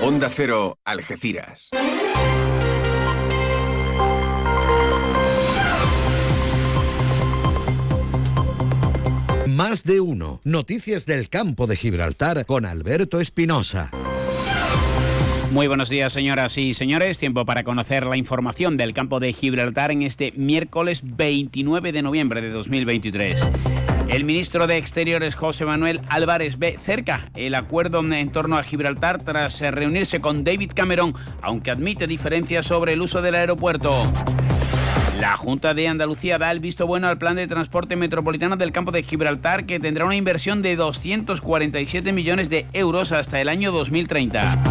Onda Cero, Algeciras. Más de uno. Noticias del campo de Gibraltar con Alberto Espinosa. Muy buenos días, señoras y señores. Tiempo para conocer la información del campo de Gibraltar en este miércoles 29 de noviembre de 2023. El ministro de Exteriores José Manuel Álvarez ve cerca el acuerdo en torno a Gibraltar tras reunirse con David Cameron, aunque admite diferencias sobre el uso del aeropuerto. La Junta de Andalucía da el visto bueno al plan de transporte metropolitano del campo de Gibraltar que tendrá una inversión de 247 millones de euros hasta el año 2030.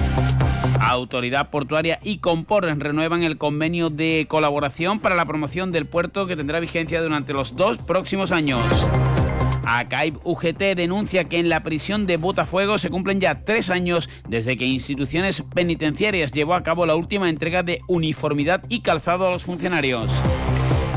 Autoridad Portuaria y Compor renuevan el convenio de colaboración para la promoción del puerto que tendrá vigencia durante los dos próximos años. ACAIB UGT denuncia que en la prisión de Botafuego se cumplen ya tres años desde que instituciones penitenciarias llevó a cabo la última entrega de uniformidad y calzado a los funcionarios.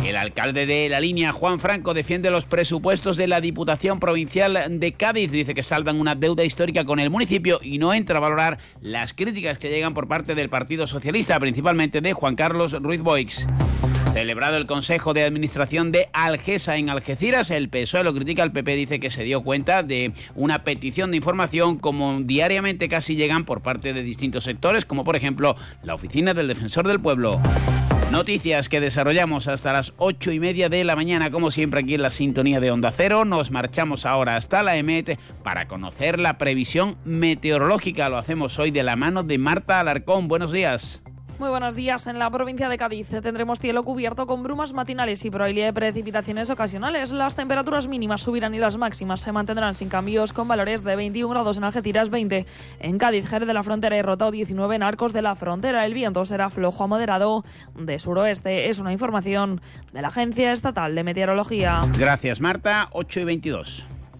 El alcalde de la línea, Juan Franco, defiende los presupuestos de la Diputación Provincial de Cádiz. Dice que salvan una deuda histórica con el municipio y no entra a valorar las críticas que llegan por parte del Partido Socialista, principalmente de Juan Carlos Ruiz Boix. Celebrado el Consejo de Administración de Algesa en Algeciras, el PSOE lo critica, el PP dice que se dio cuenta de una petición de información como diariamente casi llegan por parte de distintos sectores, como por ejemplo la Oficina del Defensor del Pueblo. Noticias que desarrollamos hasta las ocho y media de la mañana, como siempre aquí en la sintonía de Onda Cero. Nos marchamos ahora hasta la EMET para conocer la previsión meteorológica. Lo hacemos hoy de la mano de Marta Alarcón. Buenos días. Muy buenos días. En la provincia de Cádiz tendremos cielo cubierto con brumas matinales y probabilidad de precipitaciones ocasionales. Las temperaturas mínimas subirán y las máximas se mantendrán sin cambios con valores de 21 grados en Algeciras, 20 en Cádiz, Jerez de la Frontera y Rotao, 19 en Arcos de la Frontera. El viento será flojo a moderado de suroeste. Es una información de la Agencia Estatal de Meteorología. Gracias, Marta. 8 y 22.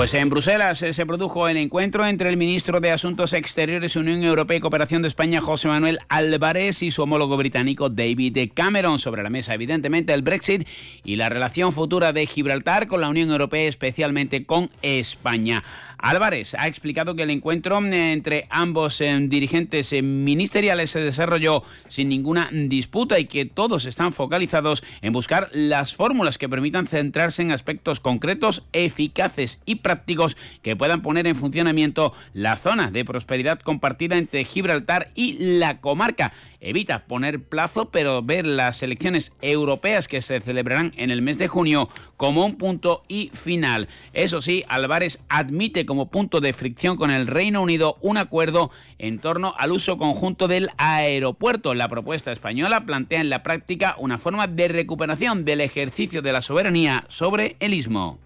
Pues en Bruselas eh, se produjo el encuentro entre el ministro de Asuntos Exteriores, Unión Europea y Cooperación de España, José Manuel Álvarez, y su homólogo británico, David Cameron. Sobre la mesa, evidentemente, el Brexit y la relación futura de Gibraltar con la Unión Europea, especialmente con España. Álvarez ha explicado que el encuentro eh, entre ambos eh, dirigentes eh, ministeriales se desarrolló sin ninguna disputa y que todos están focalizados en buscar las fórmulas que permitan centrarse en aspectos concretos, eficaces y prácticos que puedan poner en funcionamiento la zona de prosperidad compartida entre Gibraltar y la comarca evita poner plazo, pero ver las elecciones europeas que se celebrarán en el mes de junio como un punto y final. Eso sí, Álvarez admite como punto de fricción con el Reino Unido un acuerdo en torno al uso conjunto del aeropuerto. La propuesta española plantea en la práctica una forma de recuperación del ejercicio de la soberanía sobre el istmo.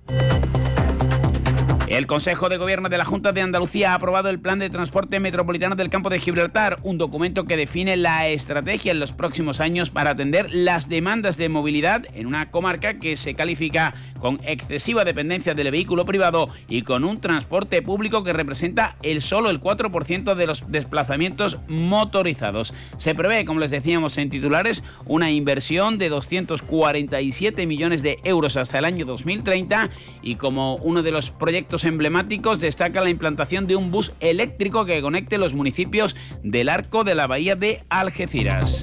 El Consejo de Gobierno de la Junta de Andalucía ha aprobado el Plan de Transporte Metropolitano del Campo de Gibraltar, un documento que define la estrategia en los próximos años para atender las demandas de movilidad en una comarca que se califica con excesiva dependencia del vehículo privado y con un transporte público que representa el solo el 4% de los desplazamientos motorizados. Se prevé, como les decíamos en titulares, una inversión de 247 millones de euros hasta el año 2030 y como uno de los proyectos emblemáticos destaca la implantación de un bus eléctrico que conecte los municipios del arco de la bahía de Algeciras.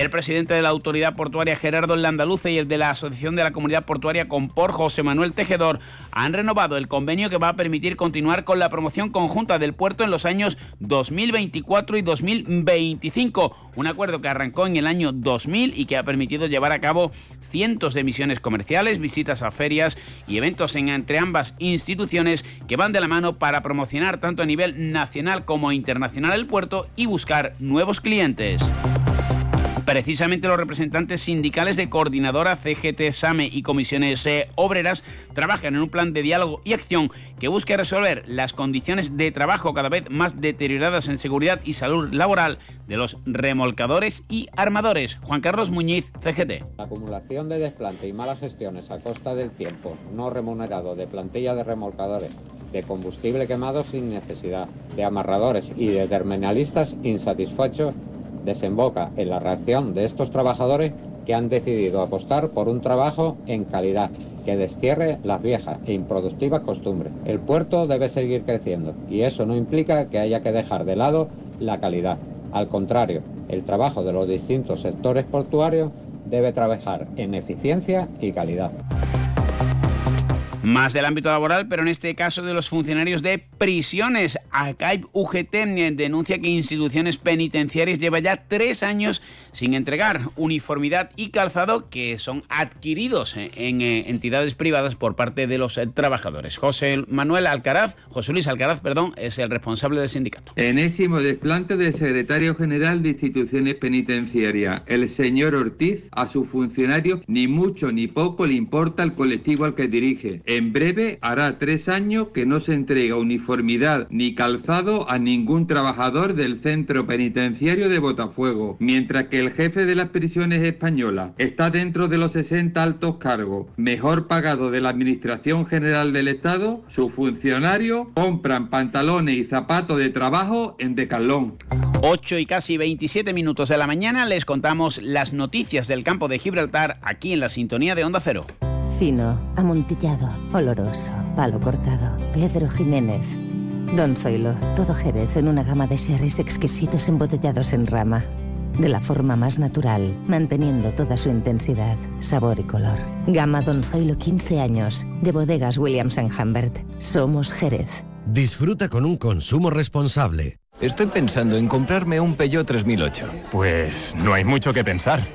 El presidente de la Autoridad Portuaria Gerardo Landaluce y el de la Asociación de la Comunidad Portuaria Compor José Manuel Tejedor han renovado el convenio que va a permitir continuar con la promoción conjunta del puerto en los años 2024 y 2025. Un acuerdo que arrancó en el año 2000 y que ha permitido llevar a cabo cientos de misiones comerciales, visitas a ferias y eventos en, entre ambas instituciones que van de la mano para promocionar tanto a nivel nacional como internacional el puerto y buscar nuevos clientes. Precisamente los representantes sindicales de Coordinadora, CGT, SAME y comisiones eh, obreras trabajan en un plan de diálogo y acción que busque resolver las condiciones de trabajo cada vez más deterioradas en seguridad y salud laboral de los remolcadores y armadores. Juan Carlos Muñiz, CGT. La acumulación de desplante y malas gestiones a costa del tiempo no remunerado de plantilla de remolcadores de combustible quemado sin necesidad, de amarradores y de terminalistas insatisfechos desemboca en la reacción de estos trabajadores que han decidido apostar por un trabajo en calidad que destierre las viejas e improductivas costumbres. El puerto debe seguir creciendo y eso no implica que haya que dejar de lado la calidad. Al contrario, el trabajo de los distintos sectores portuarios debe trabajar en eficiencia y calidad. Más del ámbito laboral, pero en este caso de los funcionarios de prisiones. ACAIP UGT denuncia que instituciones penitenciarias lleva ya tres años sin entregar uniformidad y calzado que son adquiridos en eh, entidades privadas por parte de los eh, trabajadores. José Manuel Alcaraz, José Luis Alcaraz, perdón, es el responsable del sindicato. Enésimo desplante del secretario general de instituciones penitenciarias, el señor Ortiz, a sus funcionarios ni mucho ni poco le importa el colectivo al que dirige en breve hará tres años que no se entrega uniformidad ni calzado a ningún trabajador del centro penitenciario de Botafuego, mientras que el jefe de las prisiones españolas está dentro de los 60 altos cargos, mejor pagado de la Administración General del Estado, sus funcionarios compran pantalones y zapatos de trabajo en Decalón. 8 y casi 27 minutos de la mañana les contamos las noticias del campo de Gibraltar aquí en la sintonía de Onda Cero. Fino, amontillado, oloroso, palo cortado. Pedro Jiménez. Don Zoilo, todo Jerez en una gama de sherries exquisitos embotellados en rama. De la forma más natural, manteniendo toda su intensidad, sabor y color. Gama Don Zoilo 15 años, de bodegas Williams ⁇ Humbert. Somos Jerez. Disfruta con un consumo responsable. Estoy pensando en comprarme un Peugeot 3008. Pues no hay mucho que pensar.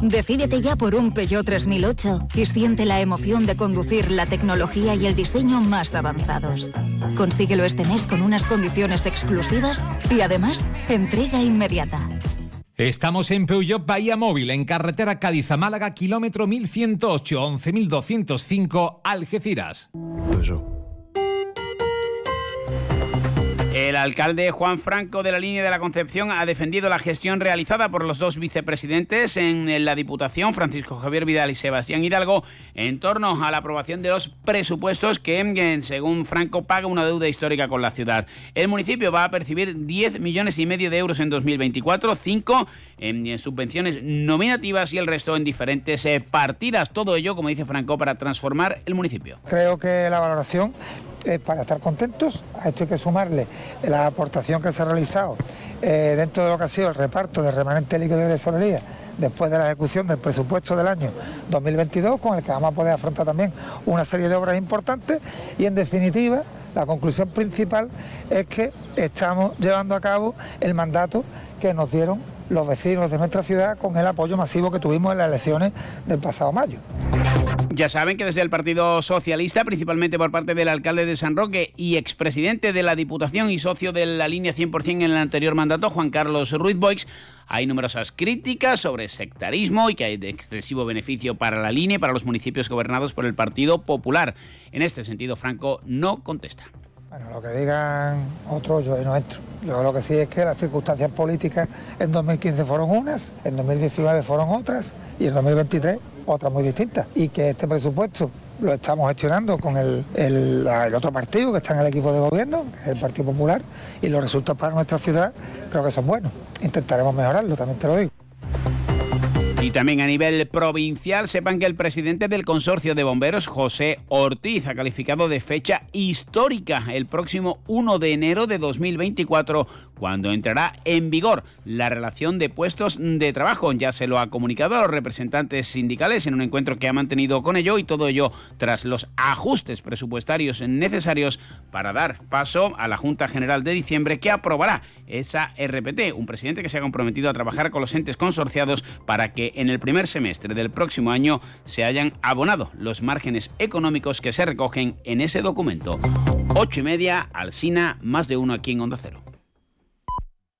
Decídete ya por un Peugeot 3008 y siente la emoción de conducir la tecnología y el diseño más avanzados. Consíguelo este mes con unas condiciones exclusivas y además entrega inmediata. Estamos en Peugeot Bahía Móvil, en carretera Cádiz a Málaga, kilómetro 1108, 11205, Algeciras. El alcalde Juan Franco de la línea de la Concepción ha defendido la gestión realizada por los dos vicepresidentes en la Diputación, Francisco Javier Vidal y Sebastián Hidalgo, en torno a la aprobación de los presupuestos que, según Franco, paga una deuda histórica con la ciudad. El municipio va a percibir 10 millones y medio de euros en 2024, 5 en, subvenciones nominativas y el resto en diferentes eh, partidas. Todo ello, como dice Franco, para transformar el municipio. Creo que la valoración es para estar contentos. A esto hay que sumarle la aportación que se ha realizado eh, dentro de lo que ha sido el reparto de remanente líquido de tesorería después de la ejecución del presupuesto del año 2022, con el que vamos a poder afrontar también una serie de obras importantes y en definitiva la conclusión principal es que estamos llevando a cabo el mandato que nos dieron los vecinos de nuestra ciudad con el apoyo masivo que tuvimos en las elecciones del pasado mayo. Ya saben que desde el Partido Socialista, principalmente por parte del alcalde de San Roque y expresidente de la Diputación y socio de la línea 100% en el anterior mandato, Juan Carlos Ruiz Boix, hay numerosas críticas sobre sectarismo y que hay de excesivo beneficio para la línea y para los municipios gobernados por el Partido Popular. En este sentido, Franco no contesta. Bueno, lo que digan otros, yo no entro. Yo lo que sí es que las circunstancias políticas en 2015 fueron unas, en 2019 fueron otras y en 2023 otras muy distintas. Y que este presupuesto lo estamos gestionando con el, el, otro partido que está en el equipo de gobierno, el Partido Popular, y los resultados para nuestra ciudad creo que son buenos. Intentaremos mejorarlo, también te lo digo. Y también a nivel provincial, sepan que el presidente del consorcio de bomberos, José Ortiz, ha calificado de fecha histórica el próximo 1 de enero de 2024, cuando entrará en vigor la relación de puestos de trabajo. Ya se lo ha comunicado a los representantes sindicales en un encuentro que ha mantenido con ello y todo ello tras los ajustes presupuestarios necesarios para dar paso a la Junta General de diciembre que aprobará esa RPT. Un presidente que se ha comprometido a trabajar con los entes consorciados para que en el primer semestre del próximo año se hayan abonado los márgenes económicos que se recogen en ese documento. Ocho y media, Alsina, más de uno aquí en Onda Cero.